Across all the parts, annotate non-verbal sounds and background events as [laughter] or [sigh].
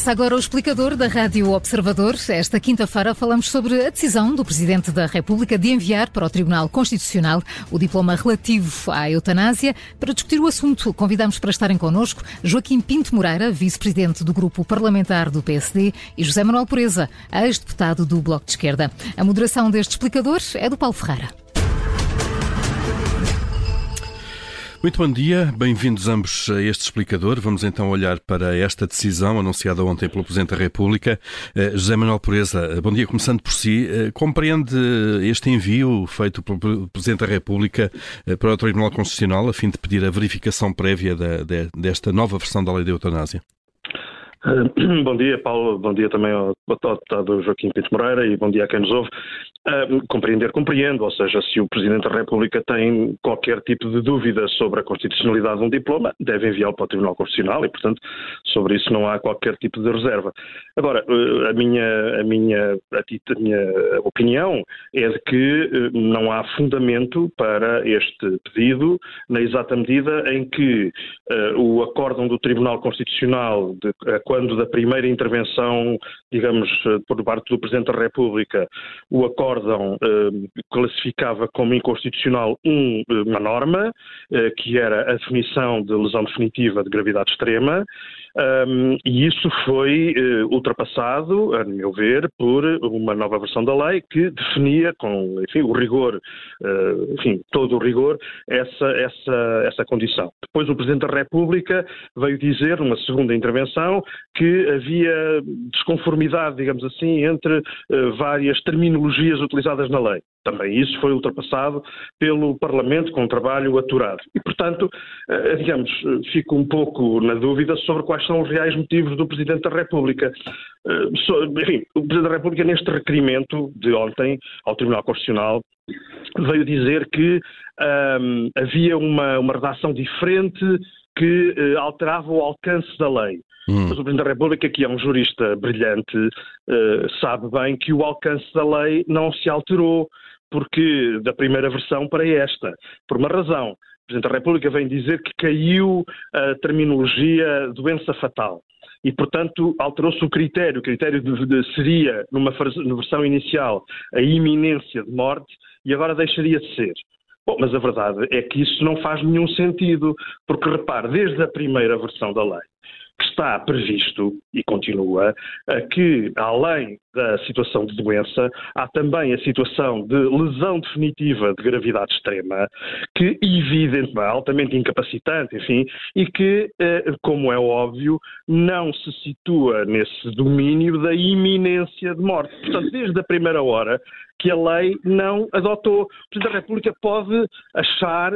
Começa agora o explicador da Rádio Observador. Esta quinta-feira falamos sobre a decisão do Presidente da República de enviar para o Tribunal Constitucional o diploma relativo à eutanásia. Para discutir o assunto, convidamos para estarem connosco Joaquim Pinto Moreira, vice-presidente do Grupo Parlamentar do PSD, e José Manuel Pureza, ex-deputado do Bloco de Esquerda. A moderação deste explicador é do Paulo Ferreira. Muito bom dia, bem-vindos ambos a este explicador. Vamos então olhar para esta decisão anunciada ontem pelo Presidente da República. Eh, José Manuel Pureza, bom dia, começando por si. Eh, compreende este envio feito pelo Presidente da República eh, para o Tribunal Constitucional a fim de pedir a verificação prévia desta nova versão da lei da eutanásia? [clears throat] Bom dia, Paulo. Bom dia também ao deputado Joaquim Pinto Moreira e bom dia a quem nos ouve. Uh, compreender, compreendo, ou seja, se o Presidente da República tem qualquer tipo de dúvida sobre a constitucionalidade de um diploma, deve enviá-lo para o Tribunal Constitucional e, portanto, sobre isso não há qualquer tipo de reserva. Agora, uh, a, minha, a, minha, a, minha opinião é de que não há fundamento para este pedido, na exata medida em que o acórdão do Tribunal Constitucional, de, quando da primeira intervenção, digamos, por parte do Presidente da República, o acórdão eh, classificava como inconstitucional um, eh, uma norma, eh, que era a definição de lesão definitiva de gravidade extrema, um, e isso foi uh, ultrapassado, a meu ver, por uma nova versão da lei que definia com enfim, o rigor, uh, enfim, todo o rigor, essa, essa, essa condição. Depois o Presidente da República veio dizer, numa segunda intervenção, que havia desconformidade, digamos assim, entre uh, várias terminologias utilizadas na lei. Também isso foi ultrapassado pelo Parlamento com um trabalho aturado. E, portanto, eh, digamos, fico um pouco na dúvida sobre quais são os reais motivos do Presidente da República. Eh, enfim, o Presidente da República, neste requerimento de ontem ao Tribunal Constitucional, veio dizer que havia uma, uma redação diferente que uh, alterava o alcance da lei. Hum. Mas o Presidente da República, que é um jurista brilhante, uh, sabe bem que o alcance da lei não se alterou porque da primeira versão para esta, por uma razão. O Presidente da República vem dizer que caiu a terminologia doença fatal. E, portanto, alterou-se o critério. O critério de, de, seria, numa versão inicial, a iminência de morte e agora deixaria de ser. Bom, mas a verdade é que isso não faz nenhum sentido, porque repare, desde a primeira versão da lei, que está previsto e continua que, além da situação de doença, há também a situação de lesão definitiva de gravidade extrema, que evidentemente é altamente incapacitante, enfim, e que, eh, como é óbvio, não se situa nesse domínio da iminência de morte. Portanto, desde a primeira hora que a lei não adotou. O Presidente da República pode achar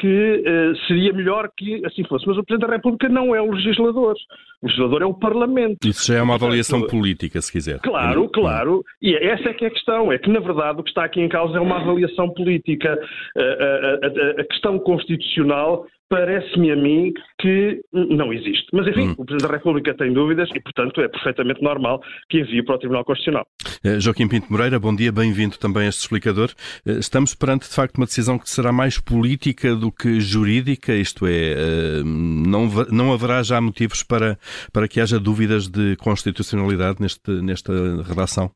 que uh, seria melhor que assim fosse. Mas o Presidente da República não é o legislador. O legislador é o Parlamento. Isso já é uma avaliação Portanto, política, se quiser. Claro, claro. E essa é que é a questão. É que, na verdade, o que está aqui em causa é uma avaliação política. A, a, a, a questão constitucional parece-me a mim que não existe. Mas, enfim, hum. o Presidente da República tem dúvidas e, portanto, é perfeitamente normal que envie para o Tribunal Constitucional. Uh, Joaquim Pinto Moreira, bom dia, bem-vindo também a este explicador. Uh, estamos perante, de facto, uma decisão que será mais política do que jurídica, isto é, uh, não, não haverá já motivos para, para que haja dúvidas de constitucionalidade neste, nesta redação?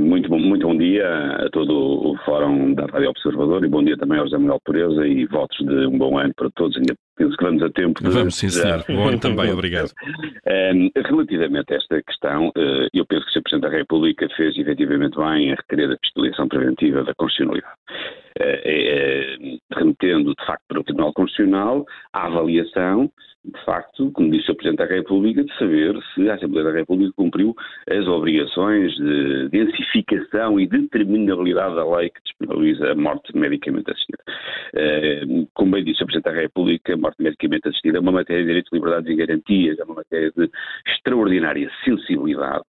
Muito bom, muito bom dia a todo o Fórum da Rádio Observador e bom dia também ao José Manuel Pureza e votos de um bom ano para todos. Ainda penso que vamos a tempo. De... Vamos, sim, senhor. Bom ano também, obrigado. [laughs] Relativamente a esta questão, eh, eu penso que o Sr. Presidente da República fez efetivamente bem a requerer a fiscalização preventiva da constitucionalidade. Eh, eh, remetendo, de facto, para o Tribunal Constitucional a avaliação de facto, como disse o Presidente da República, de saber se a Assembleia da República cumpriu as obrigações de densificação e determinabilidade da lei que disponibiliza a morte medicamente assistida. Uh, como bem disse o Presidente da República, a morte medicamente assistida é uma matéria de direitos, liberdades e garantias, é uma matéria de extraordinária sensibilidade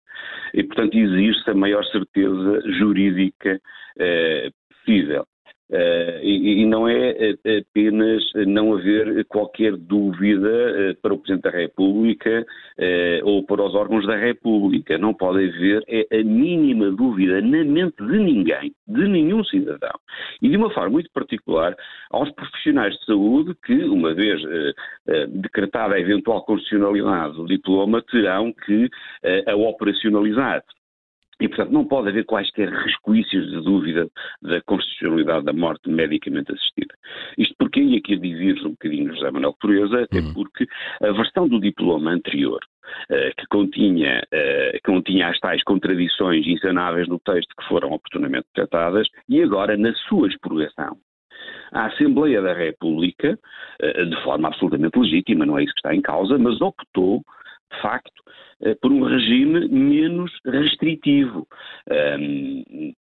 e, portanto, exige-se a maior certeza jurídica uh, possível. E, não é apenas não haver qualquer dúvida uh, para o Presidente da República uh, ou para os órgãos da República. Não pode haver é a mínima dúvida na mente de ninguém, de nenhum cidadão. E de uma forma muito particular aos profissionais de saúde que, uma vez decretada a eventual constitucionalidade do diploma, terão que a operacionalizar. E, portanto, não pode haver quaisquer resquícios de dúvida da constitucionalidade da morte medicamente assistida. Isto porque, e aqui divirjo um bocadinho José Manuel Pureza, até uhum. porque a versão do diploma anterior, uh, que continha, uh, continha as tais contradições insanáveis no texto que foram oportunamente tratadas, e agora, na sua expurgação, a Assembleia da República, uh, de forma absolutamente legítima, não é isso que está em causa, mas optou de facto, eh, por um regime menos restritivo.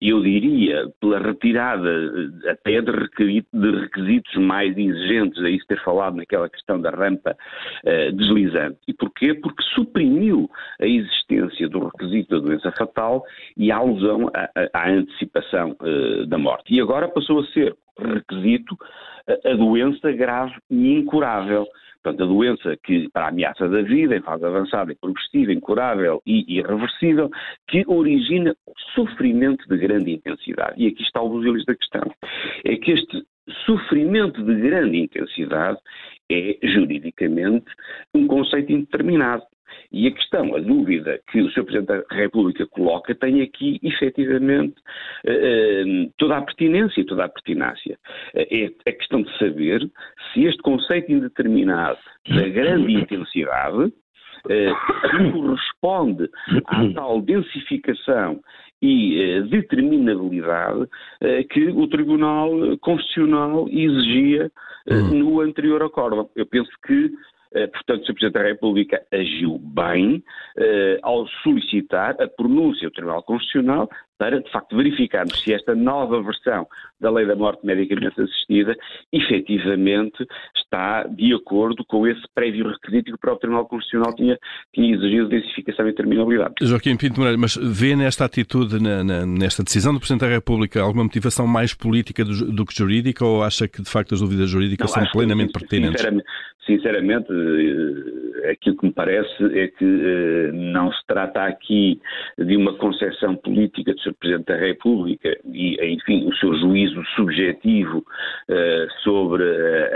Eu diria, pela retirada eh, até de requisitos mais exigentes, a isso ter falado naquela questão da rampa eh, deslizante. E porquê? Porque suprimiu a existência do requisito da doença fatal e a alusão à, antecipação da morte. E agora passou a ser requisito a doença grave e incurável. Portanto, a doença que, para a ameaça da vida, em fase avançada e progressiva, incurável e irreversível, que origina sofrimento de grande intensidade. E aqui está o busilis da questão. É que este sofrimento de grande intensidade é, juridicamente, um conceito indeterminado. E a questão, a dúvida que o Sr. Presidente da República coloca tem aqui, efetivamente, eh, eh, toda a pertinência e toda a pertinácia. Eh, é a questão de saber se este conceito indeterminado da grande intensidade corresponde à tal densificação e determinabilidade que o Tribunal Constitucional exigia hum. no anterior acordo. Eu penso que eh, portanto, o Sr. Presidente da República agiu bem eh, ao solicitar a pronúncia do Tribunal Constitucional para, de facto, verificarmos se esta nova versão da lei da morte medicamente assistida efetivamente está de acordo com esse prévio requisito que o próprio Tribunal Constitucional tinha, tinha exigido de densificação e terminalidade. Joaquim Pinto Moreira, mas vê nesta atitude, na, na, nesta decisão do Presidente da República, alguma motivação mais política do, do, que jurídica ou acha que, de facto, as dúvidas jurídicas Não, são plenamente que, pertinentes? Sinceramente, sinceramente, eh, aquilo que me parece é que eh, não se trata aqui de uma concepção política do Sr. Presidente da República e, enfim, o seu juízo subjetivo uh, sobre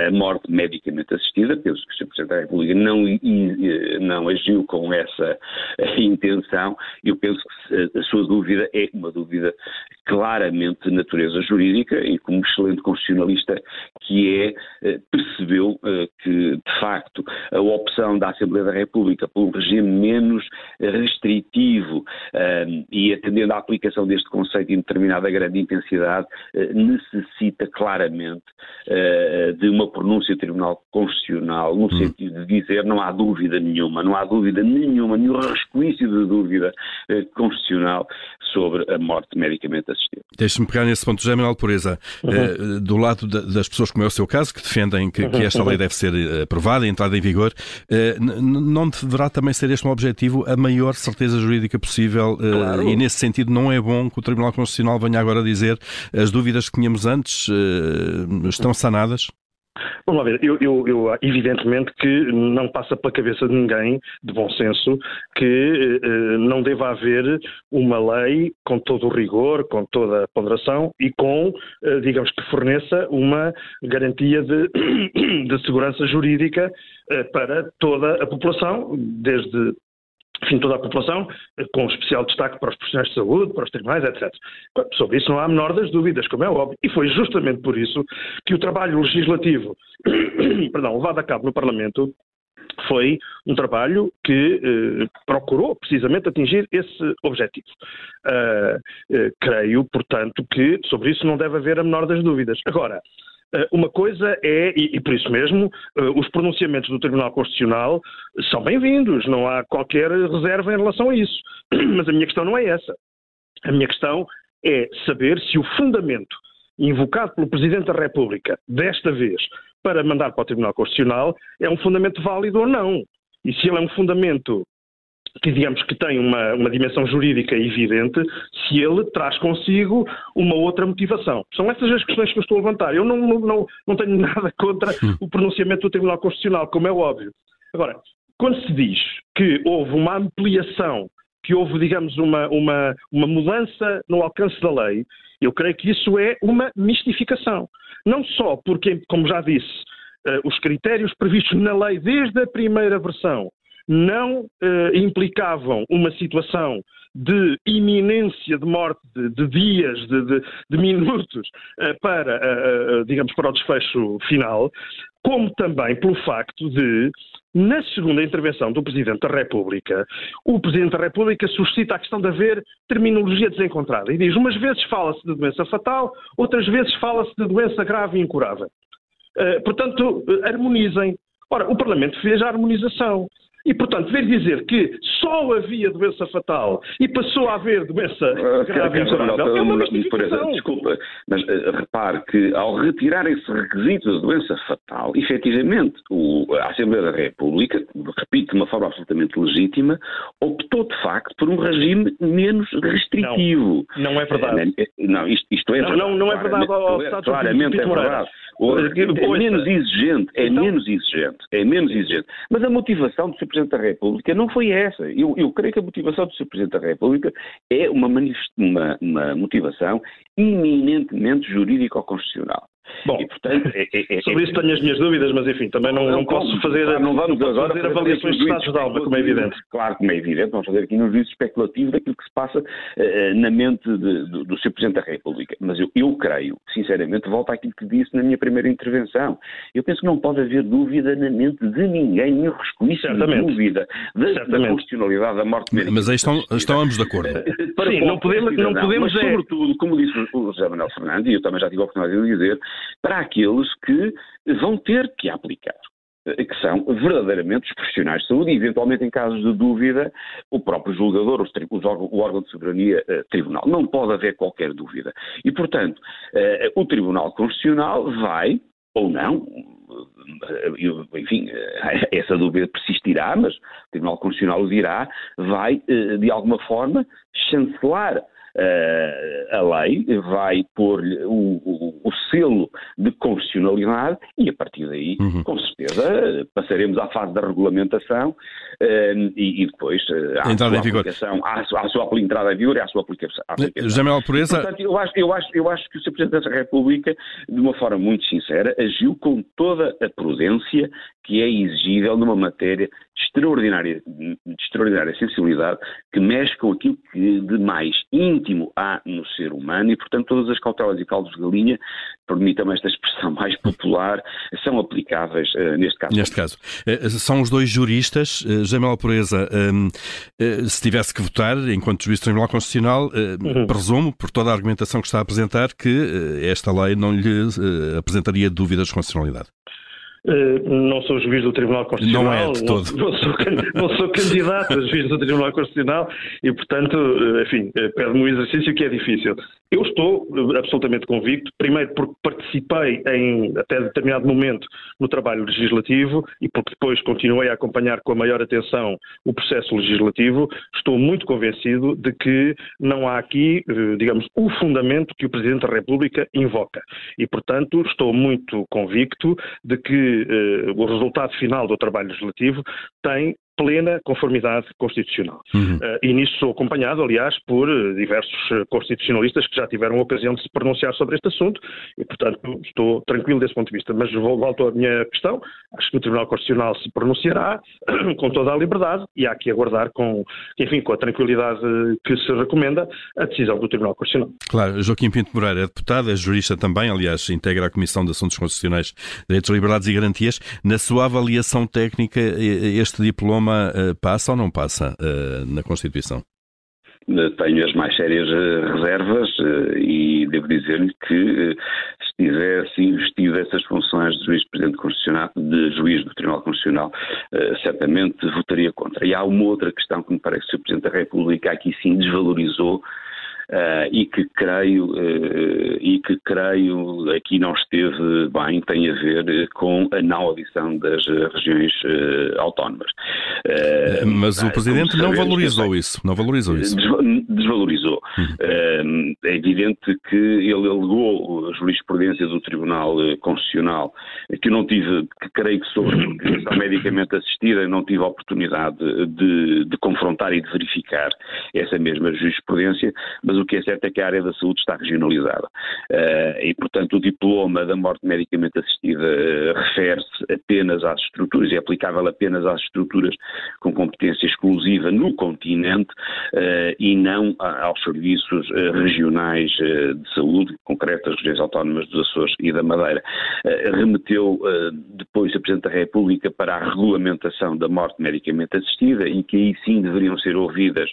a morte medicamente assistida. Penso que o Sr. Presidente da República não, não agiu com essa intenção. Eu penso que a sua dúvida é uma dúvida claramente de natureza jurídica e como excelente constitucionalista que é, eh, percebeu eh, que, de facto, a opção da Assembleia da República por um regime menos restritivo e atendendo à aplicação deste conceito indeterminado a grande intensidade, necessita claramente de uma pronúncia do Tribunal Constitucional no hum. sentido de dizer não há dúvida nenhuma, não há dúvida nenhuma, nenhum resquício de dúvida constitucional sobre a morte medicamente assistida. Deixe-me pegar nesse ponto, José Manuel Pureza, uhum. uh, do lado das pessoas, como é o seu caso, que defendem que, que esta lei deve ser aprovada e entrada em vigor, uh, não deverá também ser este um objetivo a maior certeza jurídica possível uh, claro. e nesse sentido não é bom que o Tribunal Constitucional venha agora dizer as dúvidas que tínhamos antes estão sanadas? Vamos lá ver, eu, eu, eu, evidentemente que não passa pela cabeça de ninguém, de bom senso, que eh, não deva haver uma lei com todo o rigor, com toda a ponderação e com, eh, digamos, que forneça uma garantia de, [coughs] de segurança jurídica eh, para toda a população, desde enfim, toda a população, com especial destaque para os profissionais de saúde, para os tribunais, etc. Sobre isso não há a menor das dúvidas, como é óbvio. E foi justamente por isso que o trabalho legislativo, [coughs] perdão, levado a cabo no Parlamento, foi um trabalho que eh, procurou precisamente atingir esse objetivo. Uh, creio, portanto, que sobre isso não deve haver a menor das dúvidas. Agora, uma coisa é, e, por isso mesmo, eh, os pronunciamentos do Tribunal Constitucional são bem-vindos, não há qualquer reserva em relação a isso. [clears throat] Mas a minha questão não é essa. A minha questão é saber se o fundamento invocado pelo Presidente da República, desta vez, para mandar para o Tribunal Constitucional, é um fundamento válido ou não. E se ele é um fundamento que digamos que tem uma, uma dimensão jurídica evidente, se ele traz consigo uma outra motivação. São essas as questões que eu estou a levantar. Eu não, não, não tenho [laughs] nada contra o pronunciamento do Tribunal Constitucional, como é óbvio. Agora, quando se diz que houve uma ampliação, que houve, digamos, uma, uma, uma mudança no alcance da lei, eu creio que isso é uma mistificação. Não só porque, como já disse, uh, os critérios previstos na lei desde a primeira versão não uh, implicavam uma situação de iminência de morte de, de dias, de, de, de minutos, uh, [laughs] para, uh, digamos, para o desfecho final, como também pelo facto de, na segunda intervenção do Presidente da República, o Presidente da República suscita a questão de haver terminologia desencontrada e diz, umas vezes fala-se de doença fatal, outras vezes fala-se de doença grave e incurável. portanto, harmonizem. Ora, o Parlamento fez a harmonização. E, portanto, ver dizer que só havia doença fatal e passou a haver doença uh, grave é uma mistificação. Desculpa, mas uh, repare que ao retirar esse requisito da doença fatal, efetivamente o, a Assembleia da República, repito, de uma forma absolutamente legítima, optou de facto por um regime menos restritivo. Não, não é verdade. Não, isto, isto é não, verdade. Não, não é verdade ao, ao Claramente é verdade. É menos exigente, é então... menos exigente, é menos exigente. Mas a motivação do Sr. Presidente da República não foi essa. Eu, eu creio que a motivação do Sr. Presidente da República é uma, uma, uma motivação eminentemente jurídico-constitucional. Bom, e, portanto, é, é, é, sobre isso tenho as minhas dúvidas, mas enfim, também não, não, não posso fazer, não vamos não agora fazer avaliações de estados de alma, como é evidente. Claro, como é evidente, vamos fazer aqui um juízo especulativo daquilo que se passa uh, na mente de, do, do Sr. Presidente da República. Mas eu, eu creio, sinceramente, volto àquilo que disse na minha primeira intervenção. Eu penso que não pode haver dúvida na mente de ninguém, nenhum resquício de dúvida da, da, constitucionalidade da morte médica. Mas aí estão, estão ambos de acordo. Para Sim, não podemos, não podemos mas, é... sobretudo, como disse o José Manuel Fernandes, e eu também já tive a oportunidade de dizer, para aqueles que vão ter que aplicar que são verdadeiramente os profissionais de saúde e, eventualmente, em casos de dúvida, o próprio julgador, o órgão de soberania eh, tribunal. Não pode haver qualquer dúvida. E, portanto, eh, o Tribunal Constitucional vai, ou não, eh, enfim, [laughs] essa dúvida persistirá, mas o Tribunal Constitucional o dirá, vai, de alguma forma, chancelar uh, a lei, vai pôr-lhe o, o, o, selo de constitucionalidade e a partir daí, uhum. com certeza, passaremos à fase da regulamentação uh, e, e, depois uh, à entrada sua aplicação, à, à sua entrada em vigor e à sua aplicação. José Manuel Pureza... Portanto, eu acho, eu, acho, eu acho que o Sr. Presidente da República, de uma forma muito sincera, agiu com toda a prudência que é exigível numa matéria de extraordinária, de extraordinária sensibilidade, que mexe com aquilo que de mais íntimo há no ser humano e, portanto, todas as cautelas e caldos de galinha, permitam-me esta expressão mais popular, são aplicáveis uh, neste caso. Neste caso. Uh, são os dois juristas, uh, Jamel Pureza, uh, se tivesse que votar, enquanto juiz do Tribunal Constitucional, uhum. presumo, por toda a argumentação que está a apresentar, que esta lei não lhe apresentaria dúvidas de constitucionalidade. Eh, não sou juiz do Tribunal Constitucional. Não é de todo. Não, não, sou, não sou candidato a juiz do Tribunal Constitucional e, portanto, eh, enfim, eh, pede-me um exercício que é difícil. Eu estou absolutamente convicto, primeiro porque participei em, até determinado momento, no trabalho legislativo e porque depois continuei a acompanhar com a maior atenção o processo legislativo, estou muito convencido de que não há aqui, digamos, o fundamento que o Presidente da República invoca. E, portanto, estou muito convicto de que eh, o resultado final do trabalho legislativo tem plena conformidade constitucional. Uhum. Uh, e nisso sou acompanhado, aliás, por uh, diversos uh, constitucionalistas que já tiveram a ocasião de se pronunciar sobre este assunto e, portanto, estou tranquilo desse ponto de vista. Mas volto à minha questão. Acho que o Tribunal Constitucional se pronunciará [clears throat] com toda a liberdade e há que aguardar com, enfim, com a tranquilidade que se recomenda a decisão do Tribunal Constitucional. Claro, Joaquim Pinto Moreira é deputado, é jurista também, aliás, integra a Comissão de Assuntos Constitucionais, Direitos, Liberdades e Garantias. Na sua avaliação técnica, este diploma uh, passa ou não passa uh, na Constituição? Tenho as mais sérias eh, reservas e devo dizer-lhe que se tivesse investido essas funções de juiz presidente constitucional, de juiz do Tribunal Constitucional, certamente votaria contra. E há uma outra questão que me parece que o Presidente da República aqui sim desvalorizou uh, e que creio uh, e que creio aqui não esteve bem tem a ver com a não audição das regiões autónomas. Mas o Presidente não valorizou isso, não valorizou isso. Desvalorizou. Uhum. É evidente que ele alegou a jurisprudência do Tribunal Constitucional que eu não tive, que creio que sobre a medicamente assistida não tive a oportunidade de, de confrontar e de verificar essa mesma jurisprudência, mas o que é certo é que a área da saúde está regionalizada. Uh, e, portanto, o diploma da morte medicamente assistida uh, refere-se apenas às estruturas, é aplicável apenas às estruturas com competência exclusiva no continente uh, e não aos serviços regionais de saúde, concretas regiões autónomas dos Açores e da Madeira. remeteu depois a Presidente da República para a regulamentação da morte medicamente assistida e que aí sim deveriam ser ouvidas,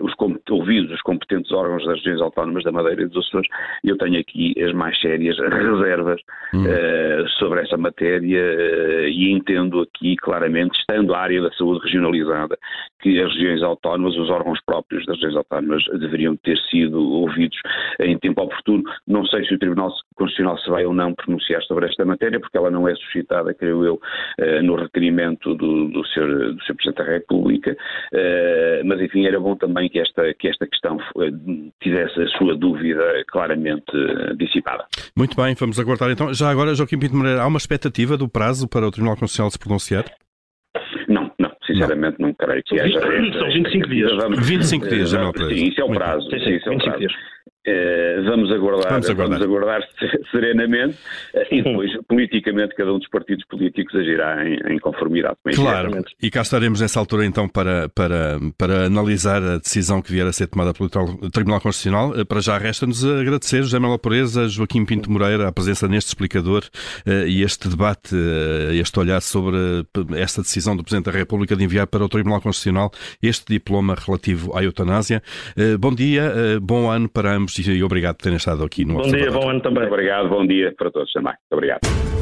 os, ouvidos os competentes órgãos das regiões autónomas da Madeira e dos Açores, eu tenho aqui as mais sérias reservas hum. uh, sobre essa matéria uh, e entendo aqui claramente, estando a área da saúde regionalizada, que as regiões autónomas, os órgãos próprios das regiões autónomas deveriam ter sido ouvidos em tempo oportuno. Não sei se o Tribunal Constitucional se vai ou não pronunciar sobre esta matéria, porque ela não é suscitada, creio eu, uh, no requerimento do, do Sr. Presidente da República, mas enfim, era bom também que esta, que esta questão tivesse a sua dúvida claramente eh, dissipada. Muito bem, vamos aguardar então. Já agora, Joaquim Pinto Moreira, há uma expectativa do prazo para o Tribunal Constitucional se pronunciar? Não, não, sinceramente não, não creio que haja. São 25 dias. 25 dias, já não Sim, isso é o prazo. Sim, sim, isso é o prazo. Dias. Uh, vamos, aguardar, vamos aguardar, vamos aguardar [laughs] serenamente uh, e depois, politicamente, cada um dos partidos políticos agirá em, em conformidade com isso. Claro, e cá estaremos nessa altura então para, para, para analisar a decisão que vier a ser tomada pelo Tribunal Constitucional. Uh, para já resta-nos agradecer, José Manuel Pureza, Joaquim Pinto Moreira, a presença neste explicador e este debate, este olhar sobre esta decisão do Presidente da República de enviar para o Tribunal Constitucional este diploma relativo à eutanásia. bom dia, bom ano para ambos e obrigado por terem estado aqui no Bom dia, bom ano também. Obrigado, bom dia para todos também. Obrigado.